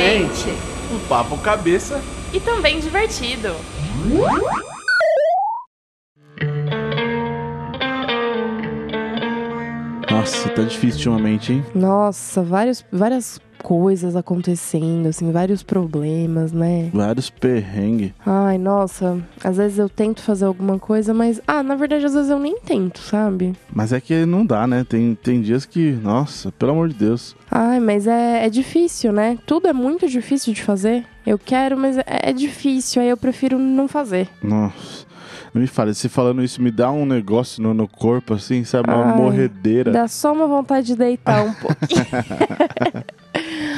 mente. Um papo cabeça. E também divertido. Nossa, tá difícil ultimamente, hein? Nossa, vários, várias coisas acontecendo, assim, vários problemas, né? Vários perrengues. Ai, nossa, às vezes eu tento fazer alguma coisa, mas, ah, na verdade, às vezes eu nem tento, sabe? Mas é que não dá, né? Tem, tem dias que, nossa, pelo amor de Deus. Ai, mas é, é difícil, né? Tudo é muito difícil de fazer. Eu quero, mas é, é difícil, aí eu prefiro não fazer. Nossa. Não me fale, você falando isso me dá um negócio no, no corpo, assim, sabe? Uma Ai, morredeira. Dá só uma vontade de deitar um pouquinho.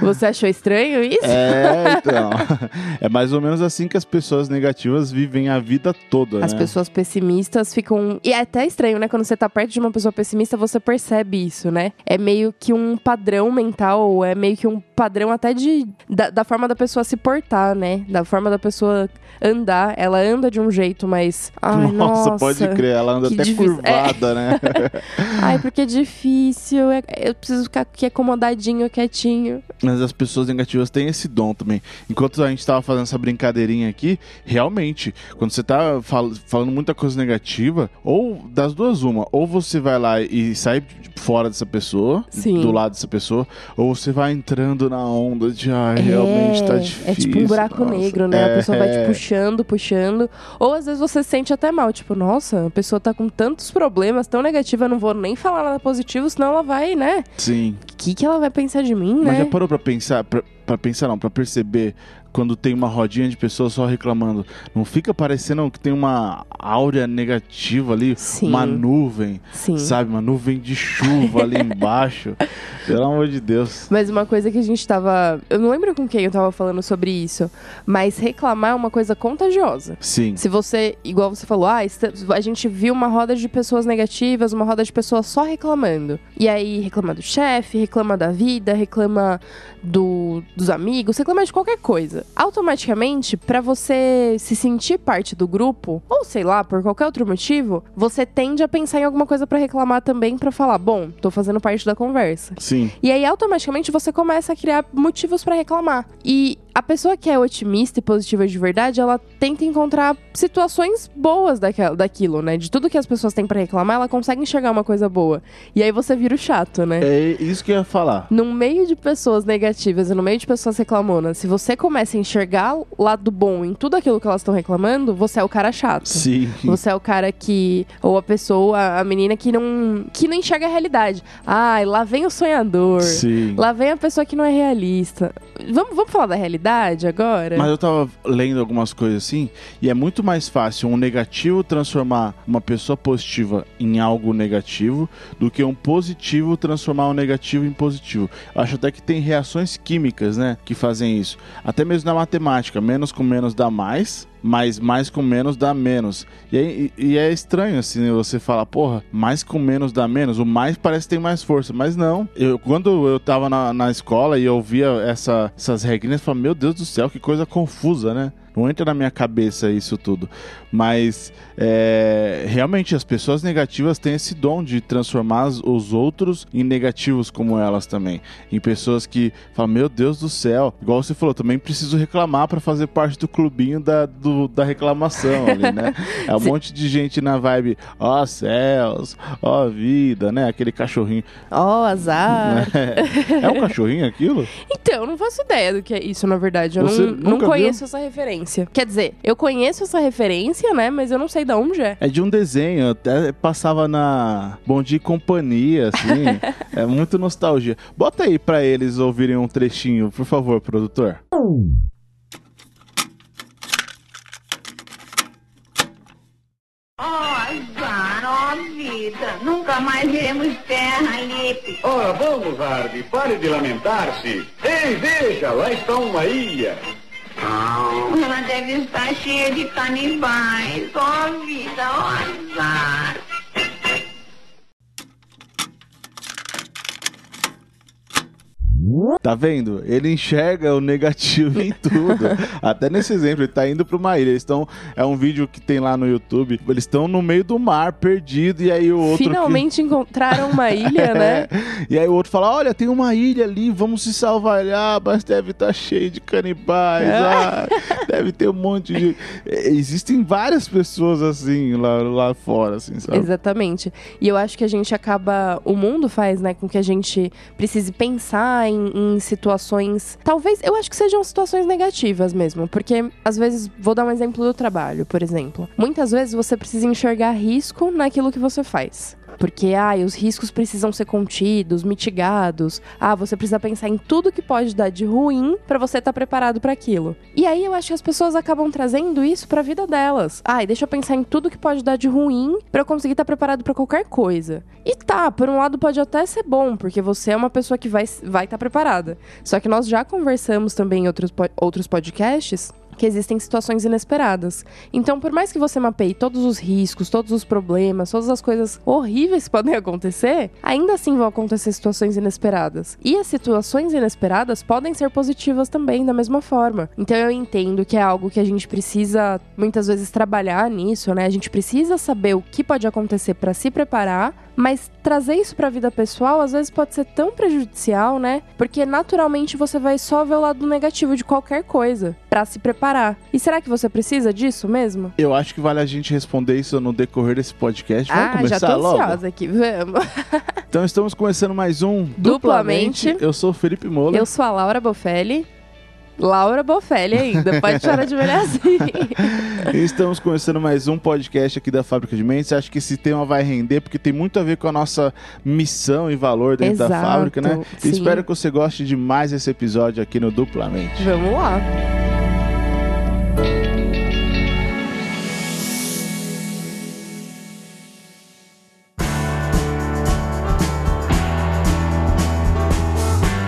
Você achou estranho isso? É, então. É mais ou menos assim que as pessoas negativas vivem a vida toda, As né? pessoas pessimistas ficam. E é até estranho, né? Quando você tá perto de uma pessoa pessimista, você percebe isso, né? É meio que um padrão mental, é meio que um padrão até de. Da, da forma da pessoa se portar, né? Da forma da pessoa andar. Ela anda de um jeito, mas. Ai, Nossa, nossa, pode crer, ela anda até difícil. curvada, né? Ai, porque é difícil. é- Eu preciso ficar aqui acomodadinho, quietinho. Mas as pessoas negativas têm esse dom também. Enquanto a gente tava fazendo essa brincadeirinha aqui, realmente, quando você tá fal- falando muita coisa negativa, ou das duas uma, ou você vai lá e sai fora dessa pessoa, Sim. do lado dessa pessoa, ou você vai entrando na onda de, ai, realmente tá É, difícil. É tipo um buraco nossa." negro, né? É, A pessoa vai te é. puxando, puxando. Ou às vezes você se sente até mal, tipo, nossa, a pessoa tá com tantos problemas, tão negativa, eu não vou nem falar nada positivo, senão ela vai, né? Sim. O que, que ela vai pensar de mim, Mas né? já parou pra pensar, pra, pra pensar não, pra perceber quando tem uma rodinha de pessoas só reclamando, não fica parecendo que tem uma áurea negativa ali, Sim. uma nuvem, Sim. sabe, uma nuvem de chuva ali embaixo. Pelo amor de Deus. Mas uma coisa que a gente tava. Eu não lembro com quem eu tava falando sobre isso, mas reclamar é uma coisa contagiosa. Sim. Se você, igual você falou, ah, a gente viu uma roda de pessoas negativas, uma roda de pessoas só reclamando. E aí reclama do chefe, reclama da vida, reclama do, dos amigos, reclama de qualquer coisa. Automaticamente, pra você se sentir parte do grupo, ou sei lá, por qualquer outro motivo, você tende a pensar em alguma coisa pra reclamar também, pra falar, bom, tô fazendo parte da conversa. Sim. E aí, automaticamente, você começa a criar motivos pra reclamar. E a pessoa que é otimista e positiva de verdade, ela tenta encontrar situações boas daquela, daquilo, né? De tudo que as pessoas têm pra reclamar, ela consegue enxergar uma coisa boa. E aí você vira o chato, né? É isso que eu ia falar. No meio de pessoas negativas e no meio de pessoas reclamonas, se você começa a enxergar o lado bom em tudo aquilo que elas estão reclamando, você é o cara chato. Sim. Você é o cara que. Ou a pessoa, a menina que não. que não enxerga a realidade. Ai, lá vem o sonhador. Sim. Lá vem a pessoa que não é realista. Vamos, vamos falar da realidade agora? Mas eu tava lendo algumas coisas assim, e é muito mais fácil um negativo transformar uma pessoa positiva em algo negativo do que um positivo transformar um negativo em positivo. Eu acho até que tem reações químicas, né, que fazem isso. Até mesmo na matemática, menos com menos dá mais. Mas mais com menos dá menos. E, aí- e- é estranho assim você falar, porra, mais com menos dá menos. O mais parece que tem mais força. Mas não. Eu, quando eu tava na, na escola e eu via essa, essas regrinhas, eu falava, meu Deus do céu, que coisa confusa, né? Não entra na minha cabeça isso tudo. Mas é, realmente as pessoas negativas têm esse dom de transformar os outros em negativos como elas também. Em pessoas que falam, meu Deus do céu, igual você falou, também preciso reclamar para fazer parte do clubinho da, do- da reclamação ali, né? É um monte de gente na vibe, ó céus, ó vida, né? Aquele cachorrinho. Ó, azar. É um cachorrinho aquilo? Então, eu não faço ideia do que é isso, na verdade. Eu não, não conheço essa referência. Quer dizer, eu conheço essa referência, né? Mas eu não sei de onde é. É de um desenho, até passava na Bom Dia e Companhia, assim. é muito nostalgia. Bota aí pra eles ouvirem um trechinho, por favor, produtor. Nunca mais veremos terra, Lipe. Ora, vamos, Harvey, pare de lamentar-se. Ei, veja, lá está uma ilha. Ela deve estar cheia de canibais, ó vida, ó azar. Tá vendo? Ele enxerga o negativo em tudo. Até nesse exemplo, ele tá indo pra uma ilha. Eles estão. É um vídeo que tem lá no YouTube. Eles estão no meio do mar, perdido, e aí o outro. que- Finalmente encontraram uma ilha, né? E aí o outro fala: Olha, tem uma ilha ali, vamos se salvar. Ele, ah, mas deve estar cheio de canibais. É. ah, deve ter um monte de. É, Existem várias pessoas assim lá, lá fora, assim, sabe? Exatamente. E eu acho que a gente acaba. O mundo faz, né, com que a gente precise pensar em, em situações. Talvez. Eu acho que sejam situações negativas mesmo. Porque, às vezes, vou dar um exemplo do trabalho, por exemplo. Muitas vezes você precisa enxergar risco naquilo que você faz. Porque, ah, os riscos precisam ser contidos, mitigados. Ah, você precisa pensar em tudo que pode dar de ruim pra você estar preparado pra aquilo. E aí eu acho que as pessoas acabam trazendo isso pra vida delas. Ah, deixa eu pensar em tudo que pode dar de ruim pra eu conseguir estar preparado pra qualquer coisa. E tá, por um lado pode até ser bom, porque você é uma pessoa que vai estar vai tá preparada. Só que nós já conversamos também em outros, outros podcasts que existem situações inesperadas. Então, por mais que você mapeie todos os riscos, todos os problemas, todas as coisas horríveis que podem acontecer, ainda assim vão acontecer situações inesperadas. E as situações inesperadas podem ser positivas também, da mesma forma. Então, eu entendo que é algo que a gente precisa muitas vezes trabalhar nisso, né? A gente precisa saber o que pode acontecer para se preparar, mas trazer isso pra vida pessoal às vezes pode ser tão prejudicial, né? Porque naturalmente você vai só ver o lado negativo de qualquer coisa pra se preparar. E será que você precisa disso mesmo? Eu acho que vale a gente responder isso no decorrer desse podcast. Vamos ah, começar já tô logo? ansiosa aqui. Vamos. Então estamos começando mais um Duplamente. Eu sou o Felipe Moura. Eu sou a Laura Bofelli. Laura Bofelli ainda, pode parar de ver assim. Estamos começando mais um podcast aqui da Fábrica de Mentes. Acho que esse tema vai render porque tem muito a ver com a nossa missão e valor dentro da Exato, fábrica, né? Espero que você goste de mais esse episódio aqui no Duplamente. Vamos lá.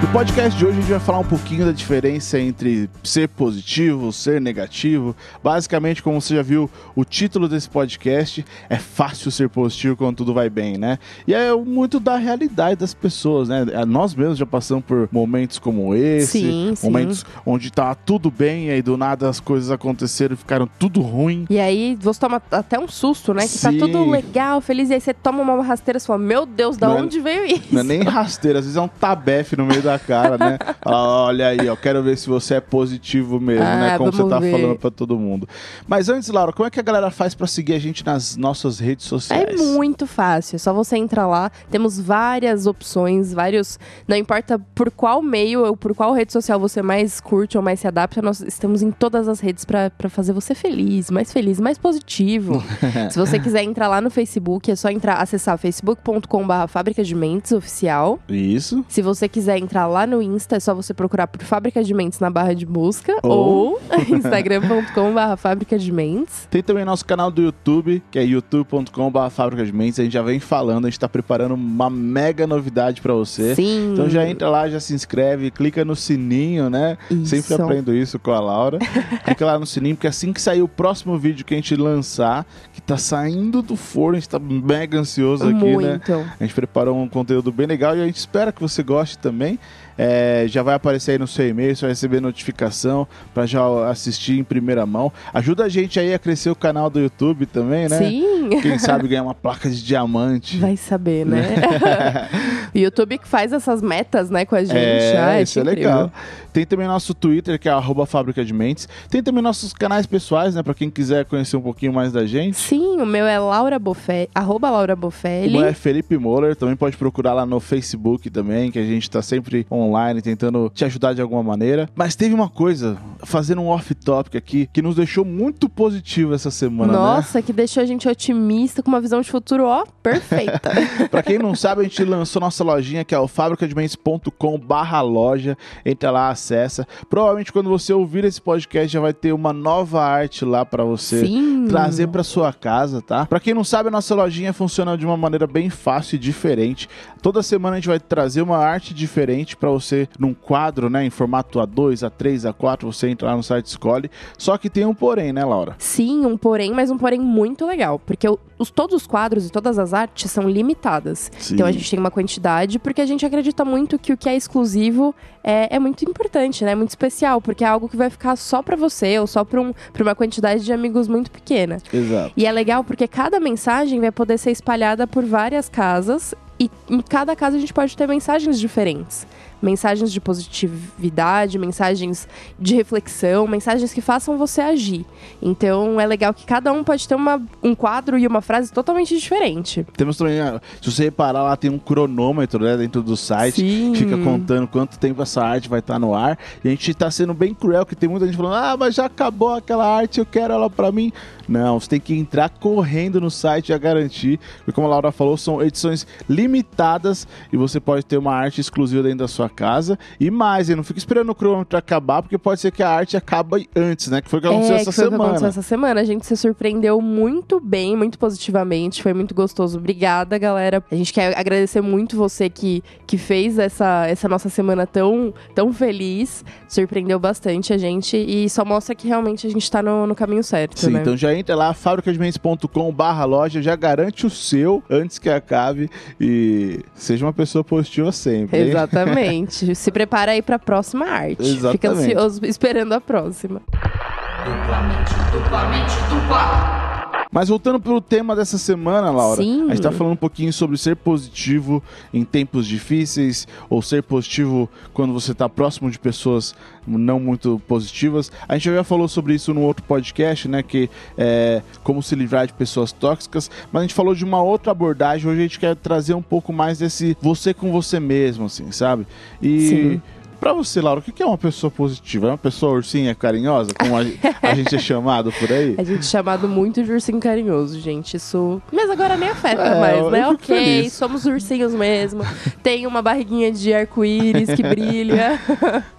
No podcast de hoje a gente vai falar um pouquinho da diferença entre ser positivo, ser negativo. Basicamente, como você já viu, o título desse podcast é fácil ser positivo quando tudo vai bem, né? E é muito da realidade das pessoas, né? Nós mesmos já passamos por momentos como esse, Sim, sim. momentos onde tá tudo bem e aí do nada as coisas aconteceram e ficaram tudo ruim. E aí você toma até um susto, né? Que tá Sim. tudo legal, feliz, e aí você toma uma rasteira e fala, meu Deus, da Não é- onde veio isso? Não é nem rasteira, às vezes é um tabefe no meio da cara, né? Olha aí, ó, quero ver se você é positivo mesmo, Ah, né? Como você tá ver. falando pra todo mundo. Mas antes, Laura, como é que a galera faz pra seguir a gente nas nossas redes É sociais? muito fácil, é só você entrar lá. Temos várias opções, vários. Não importa por qual meio ou por qual rede social você mais curte ou mais se adapta, nós estamos em todas as redes pra fazer você feliz, mais feliz, mais positivo. se você quiser entrar lá no Facebook, é só entrar, acessar facebook.com.br Fábrica de Mentes Oficial. Isso. Se você quiser entrar lá no Insta, é só você procurar por Fábrica de Mentes na barra de busca Ou- ou instagram.com.br Fábrica de Mentes. Tem também nosso canal do YouTube, que é youtube.com.br Fábrica de Mentes. A gente já vem falando, a gente tá preparando uma mega novidade pra você. Sim. Então já entra lá, já se inscreve, clica no sininho, né? Isso. Sempre aprendo isso com a Laura. clica lá no sininho, porque assim que sair o próximo vídeo que a gente lançar, que tá saindo do forno, a gente tá mega ansioso aqui, né? Muito. A gente preparou um conteúdo bem legal e a gente espera que você goste também. É, já vai aparecer aí no seu e-mail, você vai receber notificação para já assistir em primeira mão. Ajuda a gente aí a crescer o canal do YouTube também, né? Sim. Quem sabe ganhar uma placa de diamante. Vai saber, né? o YouTube que faz essas metas, né, com a gente. É, Ai, isso é incrível. Tem também nosso Twitter, que é arroba Fábrica de Mentes. Tem também nossos canais pessoais, né? Pra quem quiser conhecer um pouquinho mais da gente. Sim, o meu é Laura Bofelli, arroba Laura O Bofelli. meu é Felipe Moller, também pode procurar lá no Facebook também, que a gente tá sempre online tentando te ajudar de alguma maneira. Mas teve uma coisa, fazendo um off-topic aqui, que nos deixou muito positivo essa semana, né? Nossa, que deixou a gente otimista, com uma visão de futuro, ó, perfeita. Pra quem não sabe, a gente lançou nossa lojinha, que é o fabricadementes.com barra loja. Entra lá, acessa. Provavelmente quando você ouvir esse podcast já vai ter uma nova arte lá pra você Sim. trazer pra sua casa, tá? Pra quem não sabe, a nossa lojinha funciona de uma maneira bem fácil e diferente. Toda semana a gente vai trazer uma arte diferente pra você num quadro, né, em formato A2, A3, A4, você entra lá no site escolhe. Só que tem um porém, né, Laura? Sim, um porém, mas um porém muito legal. Porque eu os, todos os quadros e todas as artes são limitadas. Sim. Então a gente tem uma quantidade, porque a gente acredita muito que o que é exclusivo é, é muito importante, né? É muito especial, porque é algo que vai ficar só pra você ou só pra, um, pra uma quantidade de amigos muito pequena. Exato. E é legal porque cada mensagem vai poder ser espalhada por várias casas e em cada casa a gente pode ter mensagens diferentes. Mensagens de positividade, mensagens de reflexão, mensagens que façam você agir. Então é legal que cada um pode ter uma, um quadro e uma frase totalmente diferente. Temos também, ah, se você reparar lá, tem um cronômetro né, dentro do site Sim. que fica contando quanto tempo essa arte vai estar no ar. E a gente tá sendo bem cruel, que tem muita gente falando, ah, mas já acabou aquela arte, eu quero ela pra mim. Não, você tem que entrar correndo no site e garantir, porque como a Laura falou, são edições limitadas e você pode ter uma arte exclusiva dentro da sua casa. E mais, hein, não fica esperando o cronômetro acabar, porque pode ser que a arte acabe antes, né? Que foi o que aconteceu é, essa o que semana. aconteceu essa semana. A gente se surpreendeu muito bem, muito positivamente. Foi muito gostoso. Obrigada, galera. A gente quer agradecer muito você que, que fez essa, essa nossa semana tão, tão feliz. Surpreendeu bastante a gente e só mostra que realmente a gente tá no, no caminho certo, Sim, né? então já entra lá, fabricadementes.com barra loja, já garante o seu antes que acabe e seja uma pessoa positiva sempre. hein? Exatamente. Se prepara aí pra próxima arte. Fica Exatamente. ansioso esperando a próxima. Mas voltando pro tema dessa semana, Laura, Sim. a gente tá falando um pouquinho sobre ser positivo em tempos difíceis, ou ser positivo quando você tá próximo de pessoas não muito positivas. A gente já falou sobre isso no outro podcast, né? Que é como se livrar de pessoas tóxicas, mas a gente falou de uma outra abordagem. Hoje a gente quer trazer um pouco mais desse você com você mesmo, assim, sabe? E. Sim. Pra você, Laura, o que é uma pessoa positiva? É uma pessoa ursinha carinhosa, como a, a gente é chamado por aí? A gente é chamado muito de ursinho carinhoso, gente. Isso. Mas agora nem afeta É, mais, né? Ok, feliz. somos ursinhos mesmo. Tem uma barriguinha de arco-íris que brilha.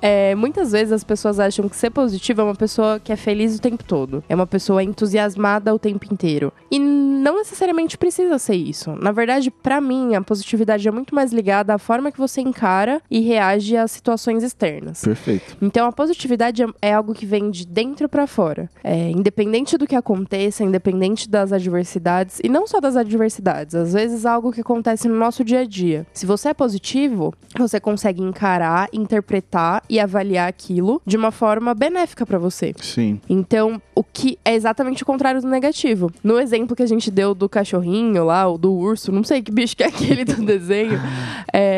É, muitas vezes as pessoas acham que ser positivo é uma pessoa que é feliz o tempo todo. É uma pessoa entusiasmada o tempo inteiro. E não necessariamente precisa ser isso. Na verdade, pra mim, a positividade é muito mais ligada à forma que você encara e reage às situações externas. Perfeito. Então a positividade é- é algo que vem de dentro pra fora. É, independente do que aconteça, independente das adversidades, e não só das adversidades, às vezes algo que acontece no nosso dia a dia. Se você é positivo, você consegue encarar, interpretar e avaliar aquilo de uma forma benéfica pra você. Sim. Então, o que é exatamente o contrário do negativo. No exemplo que a gente deu do cachorrinho lá, ou do urso, não sei que bicho que é aquele do desenho, é,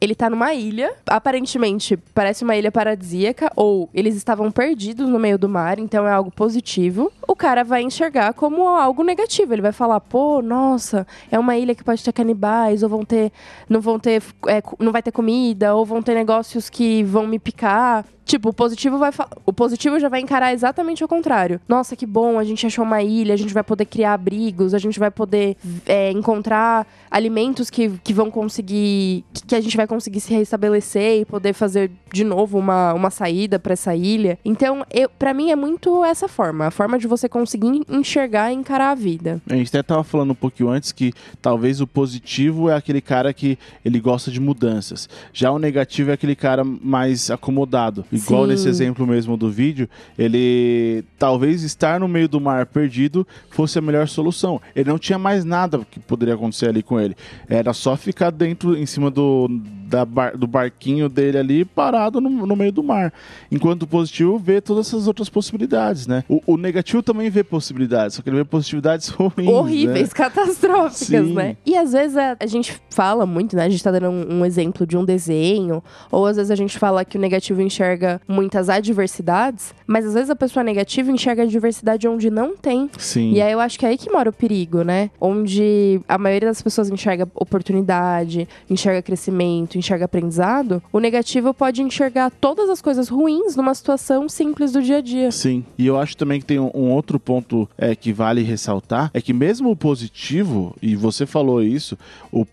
ele tá numa ilha, aparentemente parece uma ilha paradisíaca, ou eles estavam perdidos no meio do mar, então é algo positivo. O cara vai enxergar como algo negativo. Ele vai falar, pô, nossa, é uma ilha que pode ter canibais, ou vão ter. não vão ter. é, não vai ter comida, ou vão ter negócios que vão me picar. Tipo, o positivo vai o positivo já vai encarar exatamente o contrário. Nossa, que bom, a gente achou uma ilha, a gente vai poder criar abrigos, a gente vai poder é, encontrar alimentos que, que vão conseguir. Que, que a gente vai conseguir se restabelecer e poder fazer de novo uma, uma saída pra essa ilha. Então, eu, para mim é muito essa forma, a forma de você conseguir enxergar e encarar a vida. A gente até tava falando um pouquinho antes que talvez o positivo é aquele cara que ele gosta de mudanças. Já o negativo é aquele cara mais acomodado. Igual Sim. nesse exemplo mesmo do vídeo, ele talvez estar no meio do mar perdido fosse a melhor solução. Ele não tinha mais nada que poderia acontecer ali com ele. Era só ficar dentro, em cima do, da bar- do barquinho dele ali, parado no, no meio do mar. Enquanto o positivo vê todas essas outras possibilidades, né? O, o negativo também vê possibilidades, só que ele vê possibilidades ruins. horríveis, né? catastróficas, Sim. né? E às vezes a, a gente fala muito, né? A gente tá dando um, um exemplo de um desenho, ou às vezes a gente fala que o negativo enxerga muitas adversidades, mas às vezes a pessoa negativa enxerga a adversidade onde não tem. Sim. E aí eu acho que é aí que mora o perigo, né? Onde a maioria das pessoas enxerga oportunidade, enxerga crescimento, enxerga aprendizado, o negativo pode enxergar todas as coisas ruins numa situação simples do dia a dia. Sim, e eu acho também que tem um, um outro ponto é, que vale ressaltar, é que mesmo o positivo, e você falou isso, o,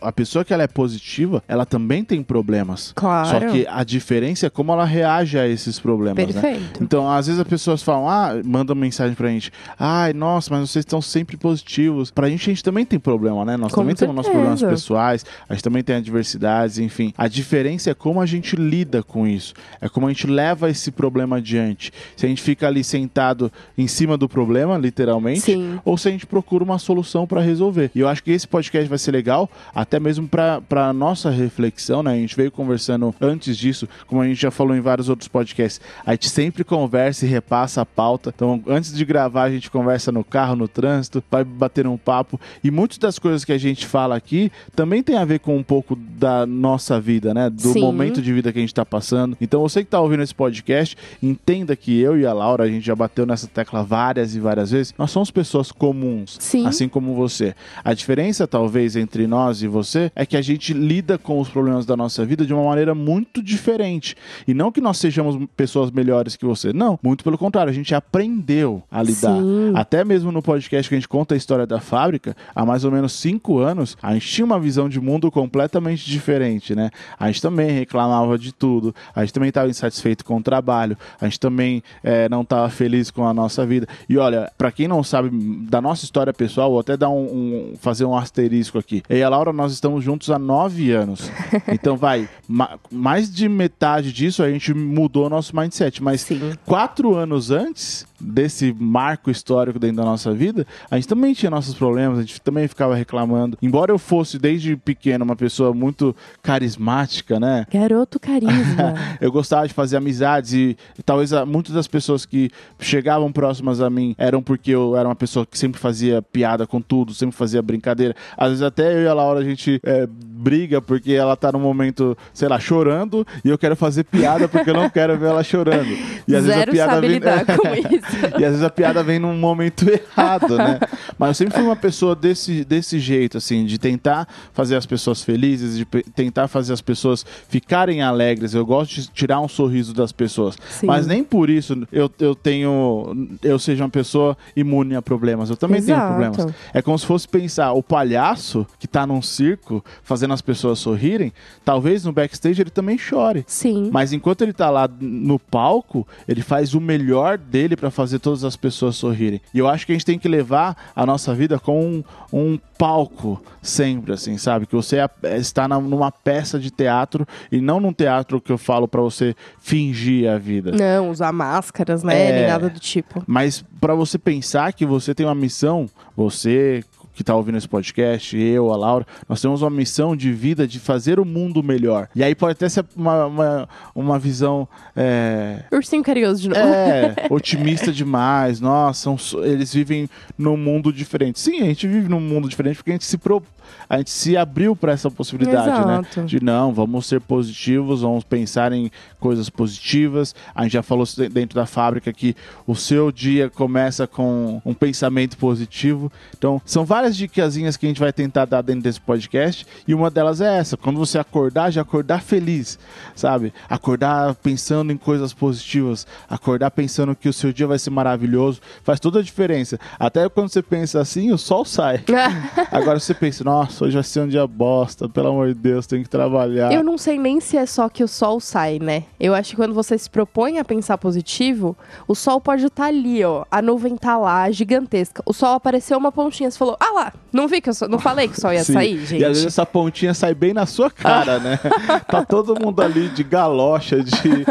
a, pessoa que ela é positiva, ela também tem problemas. Claro. Só que a diferença é como ela reage a esses problemas, né? Perfeito. Então, às vezes as pessoas falam, ah, mandam mensagem pra gente, ai, nossa, mas vocês estão sempre positivos. Pra gente, a gente também tem problema, né? Nós Com também temos nossos certeza. problemas pessoais, a gente também tem adversidades. Enfim. A diferença é como a gente lida com isso. É como a gente leva esse problema adiante. Se a gente fica ali sentado em cima do problema, literalmente, Sim. ou se a gente procura uma solução para resolver. E eu acho que esse podcast vai ser legal, até mesmo para nossa reflexão, né? A gente veio conversando antes disso, como a gente já falou em vários outros podcasts. A gente sempre conversa e repassa a pauta. Então, antes de gravar, a gente conversa no carro, no trânsito, vai bater um papo. E muitas das coisas que a gente fala aqui também tem a ver com um pouco da nossa vida, né? Do Sim. momento de vida que a gente tá passando. Então, você que tá ouvindo esse podcast, entenda que eu e a Laura, a gente já bateu nessa tecla várias e várias vezes. Nós somos pessoas comuns, Sim. assim como você. A diferença, talvez, entre nós e você é que a gente lida com os problemas da nossa vida de uma maneira muito diferente. E não que nós sejamos pessoas melhores que você. Não, muito pelo contrário, a gente aprendeu a lidar. Sim. Até mesmo no podcast que a gente conta a história da fábrica, há mais ou menos cinco anos, a gente tinha uma visão de mundo completamente diferente, né? A gente também reclamava de tudo, a gente também estava insatisfeito com o trabalho, a gente também eh, não estava feliz com a nossa vida. E olha, para quem não sabe da nossa história pessoal, vou até dar um, um- fazer um asterisco aqui. Eu e a Laura, nós estamos juntos há nove anos. Então vai, ma- mais de metade disso a gente mudou nosso mindset, mas Sim. quatro anos antes desse marco histórico dentro da nossa vida, a gente também tinha nossos problemas, a gente também ficava reclamando. Embora eu fosse desde pequeno uma pessoa muito carismática, né? Garoto carisma. Eu gostava de fazer amizades e talvez ah, muitas das pessoas que chegavam próximas a mim eram porque eu era uma pessoa que sempre fazia piada com tudo, sempre fazia brincadeira. Às vezes até eu e a Laura a gente é, briga porque ela tá num momento, sei lá, chorando e eu quero fazer piada porque eu não quero ver ela chorando. E às vezes a Zero piada vem e às vezes a piada vem num momento errado, né? Mas eu sempre fui uma pessoa desse, desse jeito, assim, de tentar fazer as pessoas felizes, de tentar fazer as pessoas ficarem alegres. Eu gosto de tirar um sorriso das pessoas. Sim. Mas nem por isso eu, eu tenho. Eu seja uma pessoa imune a problemas. Eu também tenho Exato. problemas. É como se fosse pensar, o palhaço que tá num circo fazendo as pessoas sorrirem, talvez no backstage ele também chore. Sim. Mas enquanto ele tá lá no palco, ele faz o melhor dele pra fazer todas as pessoas sorrirem. E eu acho que a gente tem que levar a nossa vida com um, um palco sempre, assim, sabe? Que você é- está na- numa peça de teatro e não num teatro que eu falo pra você fingir a vida. Não, usar máscaras, né? É. Nem nada do tipo. Mas pra você pensar que você tem uma missão, você que tá ouvindo esse podcast, eu, a Laura, nós temos uma missão de vida de fazer o mundo melhor. E aí pode até ser uma, uma, uma visão é, Ursinho carinhoso de novo. é, otimista demais. Nossa, eles vivem num mundo diferente. Sim, a gente vive num mundo diferente porque a gente se, pro, a gente se abriu para essa possibilidade, Exato. né? De não, vamos ser positivos, vamos pensar em coisas positivas. A gente já falou dentro da fábrica que o seu dia começa com um pensamento positivo. Então, são várias dicasinhas que a gente vai tentar dar dentro desse podcast. E uma delas é essa: quando você acordar, já acordar feliz, sabe? Acordar pensando em coisas positivas, acordar pensando que o seu dia vai ser maravilhoso, faz toda a diferença. Até quando você pensa assim, o sol sai. Agora você pensa, nossa, hoje vai ser um dia bosta, pelo amor de Deus, tem que trabalhar. Eu não sei nem se é só que o sol sai, né? Eu acho que quando você se propõe a pensar positivo, o sol pode estar ali, ó. A nuvem tá lá, gigantesca. O sol apareceu uma pontinha, você falou, ah lá, não vi que eu só, não falei que o sol ia Sim. sair, gente. E às vezes essa pontinha sai bem na sua cara, né? tá todo mundo ali de galocha, de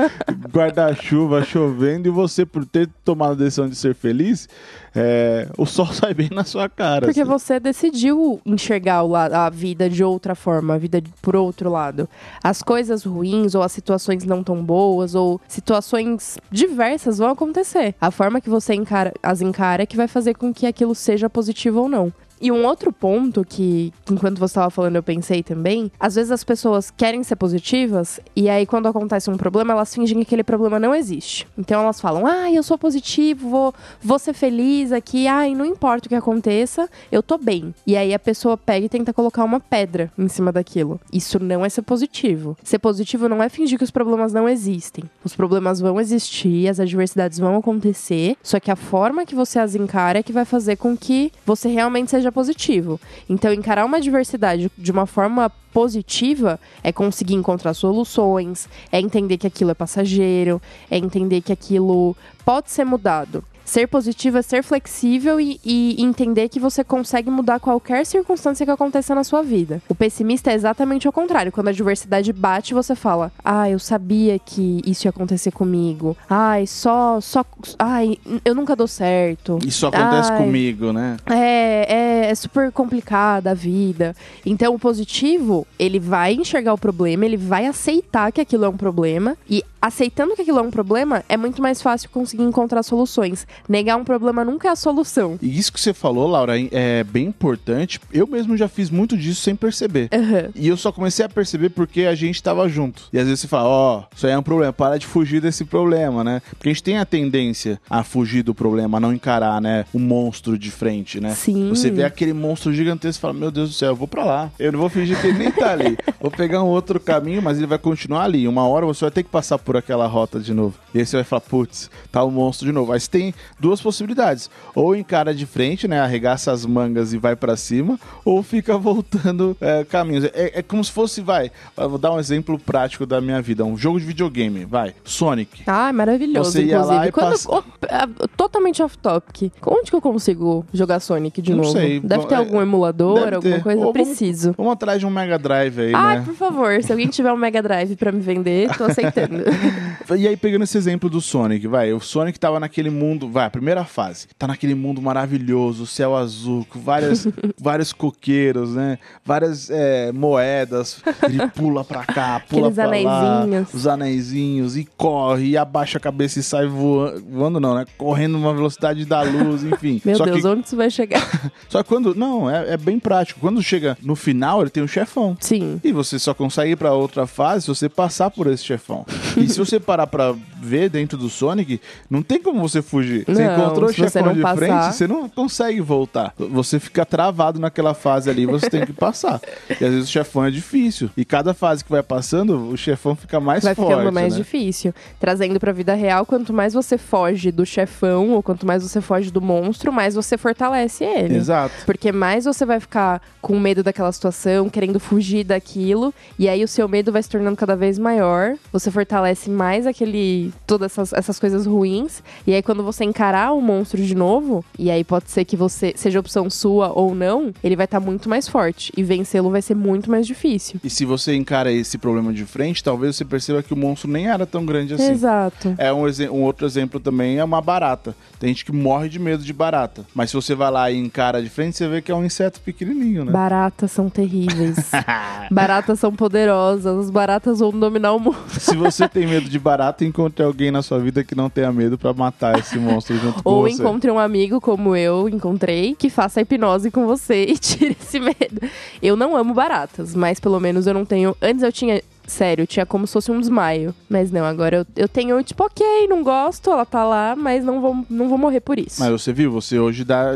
guarda-chuva, chovendo, e você, por ter tomado a decisão de ser feliz, é, o sol sai bem na sua cara. Porque assim. você decidiu enxergar a vida de outra forma, a vida por outro lado. As coisas ruins, ou as situações não tão boas, ou situações diversas vão acontecer. A forma que você encara- as encara é que vai fazer com que aquilo seja positivo ou não. E um outro ponto que, enquanto você estava falando, eu pensei também, às vezes as pessoas querem ser positivas e aí quando acontece um problema, elas fingem que aquele problema não existe. Então elas falam: "Ah, eu sou positivo, vou, vou ser feliz aqui, ai, não importa o que aconteça, eu tô bem". E aí a pessoa pega e tenta colocar uma pedra em cima daquilo. Isso não é ser positivo. Ser positivo não é fingir que os problemas não existem. Os problemas vão existir, as adversidades vão acontecer, só que a forma que você as encara é que vai fazer com que você realmente seja positivo. Então, encarar uma adversidade de uma forma positiva é conseguir encontrar soluções, é entender que aquilo é passageiro, é entender que aquilo pode ser mudado. Ser positivo é ser flexível e, e entender que você consegue mudar qualquer circunstância que aconteça na sua vida. O pessimista é exatamente o contrário. Quando a adversidade bate, você fala: Ah, eu sabia que isso ia acontecer comigo. Ai, só. só ai, eu nunca dou certo. Isso acontece Ai. comigo, né? É, é, é super complicada a vida. Então, o positivo, ele vai enxergar o problema, ele vai aceitar que aquilo é um problema. E aceitando que aquilo é um problema, é muito mais fácil conseguir encontrar soluções. Negar um problema nunca é a solução. E isso que você falou, Laura, é bem importante. Eu mesmo já fiz muito disso sem perceber. Aham. E eu só comecei a perceber porque a gente tava junto. E às vezes você fala, ó, isso aí é um problema, para de fugir desse problema, né? Porque a gente tem a tendência a fugir do problema, a não encarar, né, o monstro de frente, né? Sim. Você vê aquele monstro gigantesco e fala, meu Deus do céu, eu vou pra lá. Eu não vou fingir que ele nem tá ali. Vou pegar um outro caminho, mas ele vai continuar ali. Uma hora você vai ter que passar por aquela rota de novo. E aí você vai falar, putz, tá o monstro de novo. Você tem duas possibilidades. Ou encara de frente, né, arregaça as mangas e vai pra cima, ou fica voltando é, caminhos. É, é como se fosse, vai, vou dar um exemplo prático da minha vida. Um jogo de videogame, vai, Sonic. Ah, maravilhoso, Você ia inclusive. lá e Quando, passa- oh, ah, totalmente off-topic. Onde que eu consigo jogar Sonic de Não novo? sei. Deve ter É, algum emulador, alguma coisa? Ou vamos- Preciso. Vamos atrás de um Mega Drive aí, Ai, né? por favor, se alguém tiver um Mega Drive pra me vender, tô aceitando. E aí, pegando esse exemplo do Sonic, vai, o Sonic tava naquele mundo, vai, a primeira fase, tá naquele mundo maravilhoso, céu azul, com várias, vários coqueiros, né? Várias é, moedas, ele pula pra cá, pula Aqueles pra lá, anéisinhos. os anéisinhos, e corre, e abaixa a cabeça e sai voando, voando não, né? Correndo numa velocidade da luz, enfim. Meu Só Deus, que, onde isso vai chegar? só que quando, não, é, é bem prático, quando chega no final, ele tem um chefão. Sim. E você só consegue ir pra outra fase se você passar por esse chefão. e se você parar pra ver dentro do Sonic, não tem como você fugir. Você Não, encontrou o você chefão não de passar- frente, você não consegue voltar. Você fica travado naquela fase ali, você tem que passar. E às vezes o chefão é difícil. E cada fase que vai passando, o chefão fica mais vai forte. ficando mais né? difícil. Trazendo pra vida real, quanto mais você foge do chefão, ou quanto mais você foge do monstro, mais você fortalece ele. Exato. Porque mais você vai ficar com medo daquela situação, querendo fugir daquilo, e aí o seu medo vai se tornando cada vez maior. Você fortalece mais aquele. todas essas, essas coisas ruins. E aí, quando você encarar o monstro de novo, e aí pode ser que você seja opção sua ou não, ele vai estar muito mais forte. E vencê-lo vai ser muito mais difícil. E se você encara esse problema de frente, talvez você perceba que o monstro nem era tão grande assim. Exato. É um, um outro exemplo também é uma barata. Tem gente que morre de medo de barata. Mas se você vai lá e encara de frente, você vê que é um inseto pequenininho, né? Baratas são terríveis. baratas são poderosas. As baratas vão dominar o mundo. se você tem medo de barata, encontre alguém na sua vida que não tenha medo pra matar esse monstro junto com Ou você. encontre um amigo como eu encontrei que faça a hipnose com você e tire esse medo. Eu não amo baratas, mas pelo menos eu não tenho. Antes eu tinha. Sério, tinha como se fosse um desmaio. Mas não, agora eu, eu tenho, tipo, ok, não gosto, ela tá lá, mas não vou, não vou morrer por isso. Mas você viu, você hoje dá,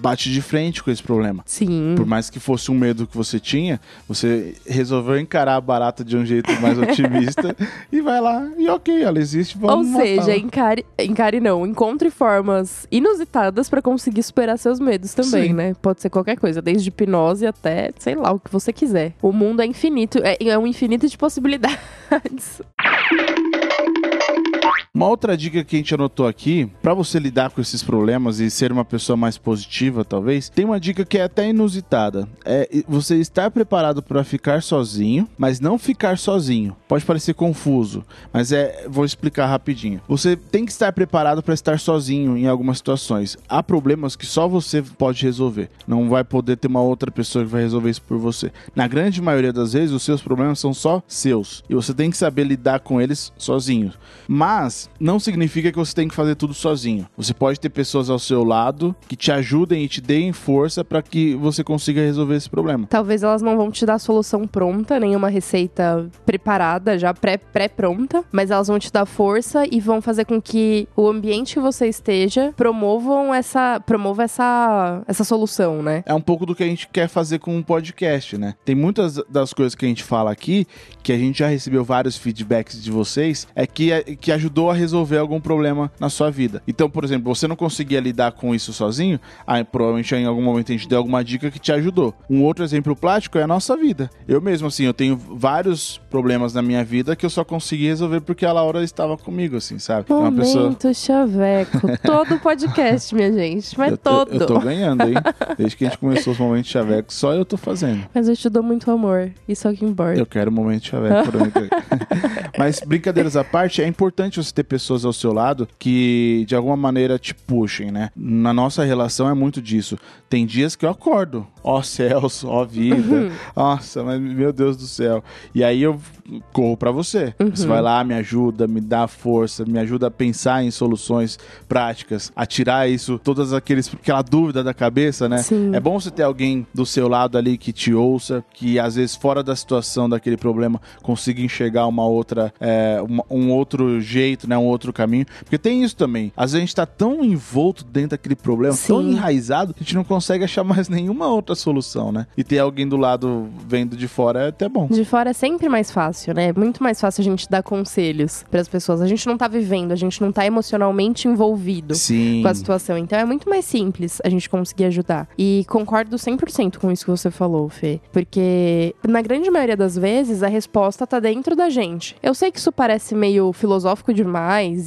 bate de frente com esse problema. Sim. Por mais que fosse um medo que você tinha, você resolveu encarar a barata de um jeito mais otimista e vai lá e ok, ela existe, Ou vamos seja, matá-la. encare, encare não, encontre formas inusitadas pra conseguir superar seus medos também, Sim. né? Pode ser qualquer coisa, desde hipnose até, sei lá, o que você quiser. O mundo é infinito, é, é um infinito de possibilidades possibilidades. Uma outra dica que a gente anotou aqui, pra você lidar com esses problemas e ser uma pessoa mais positiva, talvez, tem uma dica que é até inusitada. É você estar preparado para ficar sozinho, mas não ficar sozinho. Pode parecer confuso, mas é, vou explicar rapidinho. Você tem que estar preparado para estar sozinho em algumas situações. Há problemas que só você pode resolver. Não vai poder ter uma outra pessoa que vai resolver isso por você. Na grande maioria das vezes, os seus problemas são só seus e você tem que saber lidar com eles sozinho. Mas não significa que você tem que fazer tudo sozinho. Você pode ter pessoas ao seu lado que te ajudem e te deem força para que você consiga resolver esse problema. Talvez elas não vão te dar a solução pronta, nenhuma receita preparada, já pré- pré-pronta, mas elas vão te dar força e vão fazer com que o ambiente que você esteja promovam essa, promova essa, essa solução, né? É um pouco do que a gente quer fazer com um podcast, né? Tem muitas das coisas que a gente fala aqui, que a gente já recebeu vários feedbacks de vocês, é que, que ajudou a resolver algum problema na sua vida. Então, por exemplo, você não conseguia lidar com isso sozinho, aí provavelmente em algum momento a gente deu alguma dica que te ajudou. Um outro exemplo prático é a nossa vida. Eu mesmo, assim, eu tenho vários problemas na minha vida que eu só consegui resolver porque a Laura estava comigo, assim, sabe? É uma Momento chaveco. Todo podcast, minha gente. Mas eu tô, todo. eu tô ganhando, hein? Desde que a gente começou os momentos chavecos, só eu tô fazendo. Mas eu te dou muito amor. Isso é o que importa. Eu quero um momento chaveco Mas brincadeiras à parte, é importante você ter pessoas ao seu lado que de alguma maneira te puxem, né? Na nossa relação é muito disso. Tem dias que eu acordo, ó céus, ó vida. Nossa, mas meu Deus do céu. E aí eu corro pra você. Você vai lá, me ajuda, me dá força, me ajuda a pensar em soluções práticas, a tirar isso, todas aqueles aquela dúvida da cabeça, né? Sim. É bom você ter alguém do seu lado ali que te ouça, que às vezes fora da situação daquele problema consiga enxergar uma outra, é, um outro jeito, né, um outro caminho. Porque tem isso também. Às vezes a gente tá tão envolto dentro daquele problema, tão Sim. enraizado, que a gente não consegue achar mais nenhuma outra solução, né? E ter alguém do lado vendo de fora é até bom. De fora é sempre mais fácil, né? É muito mais fácil a gente dar conselhos pras pessoas. A gente não tá vivendo, a gente não tá emocionalmente envolvido. Sim. com a situação. Então é muito mais simples a gente conseguir ajudar. E concordo 100% com isso que você falou, Fê. Porque na grande maioria das vezes a resposta tá dentro da gente. Eu sei que isso parece meio filosófico demais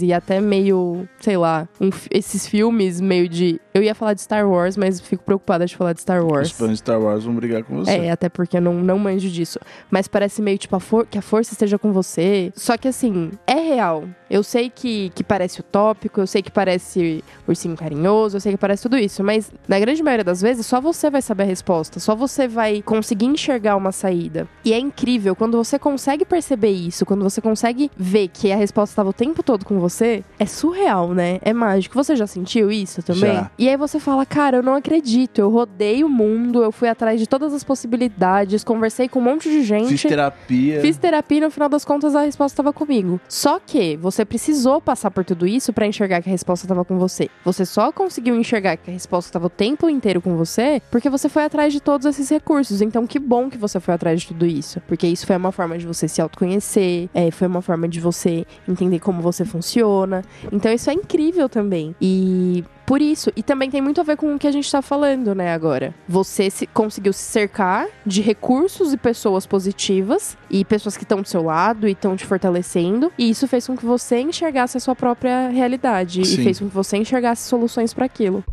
e até meio, sei lá, um esses filmes meio de. Eu ia falar de Star Wars, mas fico preocupada de falar de Star Os Wars. fãs de Star Wars vão brigar com você. É, até porque eu não, não manjo disso. Mas parece meio tipo a que a força esteja com você. Só que assim, é real. Eu sei que, que parece utópico, eu sei que parece ursinho carinhoso, eu sei que parece tudo isso. Mas na grande maioria das vezes, só você vai saber a resposta. Só você vai conseguir enxergar uma saída. E é incrível quando você consegue perceber isso, quando você consegue ver que a resposta estava o tempo todo com você. É surreal, né? É mágico. Você já sentiu isso também? Já. E aí você fala, cara, eu não acredito. Eu rodei o mundo, eu fui atrás de todas as possibilidades, conversei com um monte de gente. Fiz terapia. Fiz terapia e no final das contas a resposta estava comigo. Só que você precisou passar por tudo isso pra enxergar que a resposta estava com você. Você só conseguiu enxergar que a resposta estava o tempo inteiro com você porque você foi atrás de todos esses recursos. Então que bom que você foi atrás de tudo isso, porque isso foi uma forma de você se autoconhecer, é, foi uma forma de você entender como você funciona. Então isso é incrível também. E por isso, e também tem muito a ver com o que a gente tá falando, né, agora. Você se, conseguiu se cercar de recursos e pessoas positivas e pessoas que estão do seu lado e estão te fortalecendo, e isso fez com que você enxergasse a sua própria realidade Sim. e fez com que você enxergasse soluções para aquilo.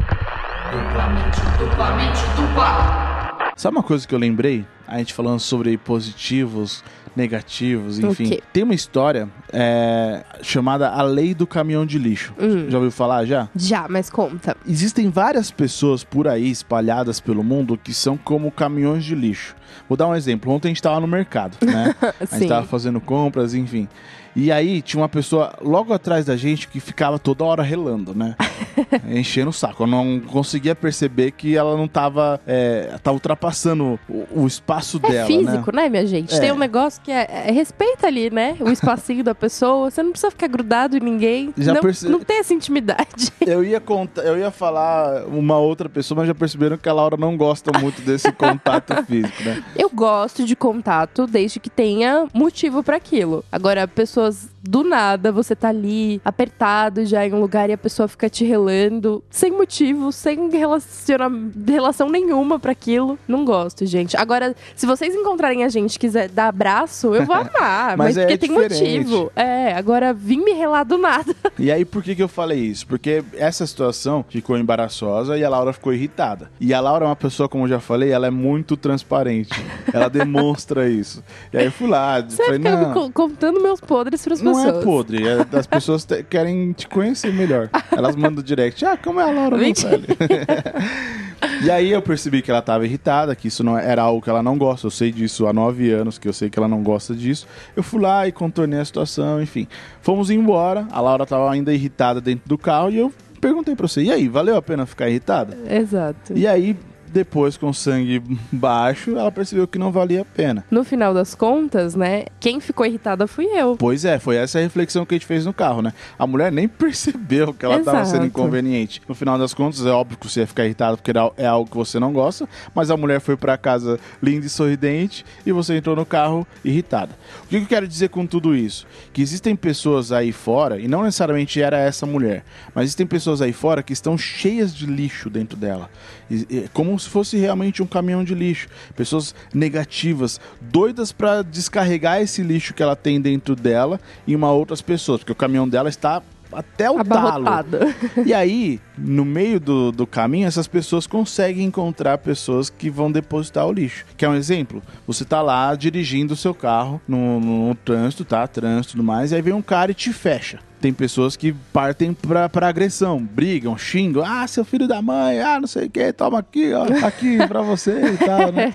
Sabe uma coisa que eu lembrei? A gente falando sobre positivos, negativos, enfim. quê? Tem uma história é, chamada A Lei do Caminhão de Lixo. Hum. Já ouviu falar já? Já, mas conta. Existem várias pessoas por aí espalhadas pelo mundo que são como caminhões de lixo. Vou dar um exemplo. Ontem a gente estava no mercado, né? A gente Sim. tava fazendo compras, enfim. E aí tinha uma pessoa logo atrás da gente que ficava toda hora relando, né? Enchendo o saco. Eu não conseguia perceber que ela não tava. É, tava ultrapassando o, o espaço É dela, físico, né? né, minha gente? É. Tem um negócio que é, é- respeita ali, né? O espacinho da pessoa. Você não precisa ficar grudado em ninguém. Já não, perce- não tem essa intimidade. Eu ia contar, eu ia falar uma outra pessoa, mas já perceberam que a Laura não gosta muito desse contato físico, né? Eu gosto de contato desde que tenha motivo pra aquilo. Agora, pessoas do nada, você tá ali apertado já em um lugar e a pessoa fica te relando sem motivo, sem relaciona... relação nenhuma pra aquilo. Não gosto, gente. Agora, se vocês encontrarem a gente e quiser dar abraço, eu vou amar, Mas mas, é porque tem motivo. É, agora vim me relar do nada. E aí, por que, que eu falei isso? Porque essa situação ficou embaraçosa e a Laura ficou irritada. E a Laura é uma pessoa, como eu já falei, ela é muito transparente. Ela demonstra isso. E aí eu fui lá, Você falei, não. co- contando meus podres pras Não pessoas. é podre, é, as pessoas te- querem te conhecer melhor. Elas mandam direct, ah, como é a Laura Mentira. E aí eu percebi que ela tava irritada, que isso não era algo que ela não gosta. Eu sei disso há nove anos, que eu sei que ela não gosta disso. Eu fui lá e contornei a situação, enfim. Fomos embora, a Laura tava ainda irritada dentro do carro e eu perguntei pra você, e aí, valeu a pena ficar irritada? Exato. E aí, depois, com sangue baixo, ela percebeu que não valia a pena. No final das contas, né, quem ficou irritada fui eu. Pois é, foi essa a reflexão que a gente fez no carro, né? A mulher nem percebeu que ela estava sendo inconveniente. No final das contas, é óbvio que você ia ficar irritado porque era- é algo que você não gosta, mas a mulher foi pra casa linda e sorridente e você entrou no carro irritada. O que eu quero dizer com tudo isso? Que existem pessoas aí fora, e não necessariamente era essa mulher, mas existem pessoas aí fora que estão cheias de lixo dentro dela. Como se fosse realmente um caminhão de lixo. Pessoas negativas, doidas pra descarregar esse lixo que ela tem dentro dela em uma outras pessoas, porque o caminhão dela está até o talo. Abarrotada. E aí, no meio do, do caminho, essas pessoas conseguem encontrar pessoas que vão depositar o lixo. Quer um exemplo? Você tá lá dirigindo o seu carro no, no trânsito, tá? Trânsito e tudo mais, e aí vem um cara e te fecha. Tem pessoas que partem pra, pra agressão, brigam, xingam. Ah, seu filho da mãe, ah, não sei o que, toma aqui, ó, tá aqui pra você e tal, né?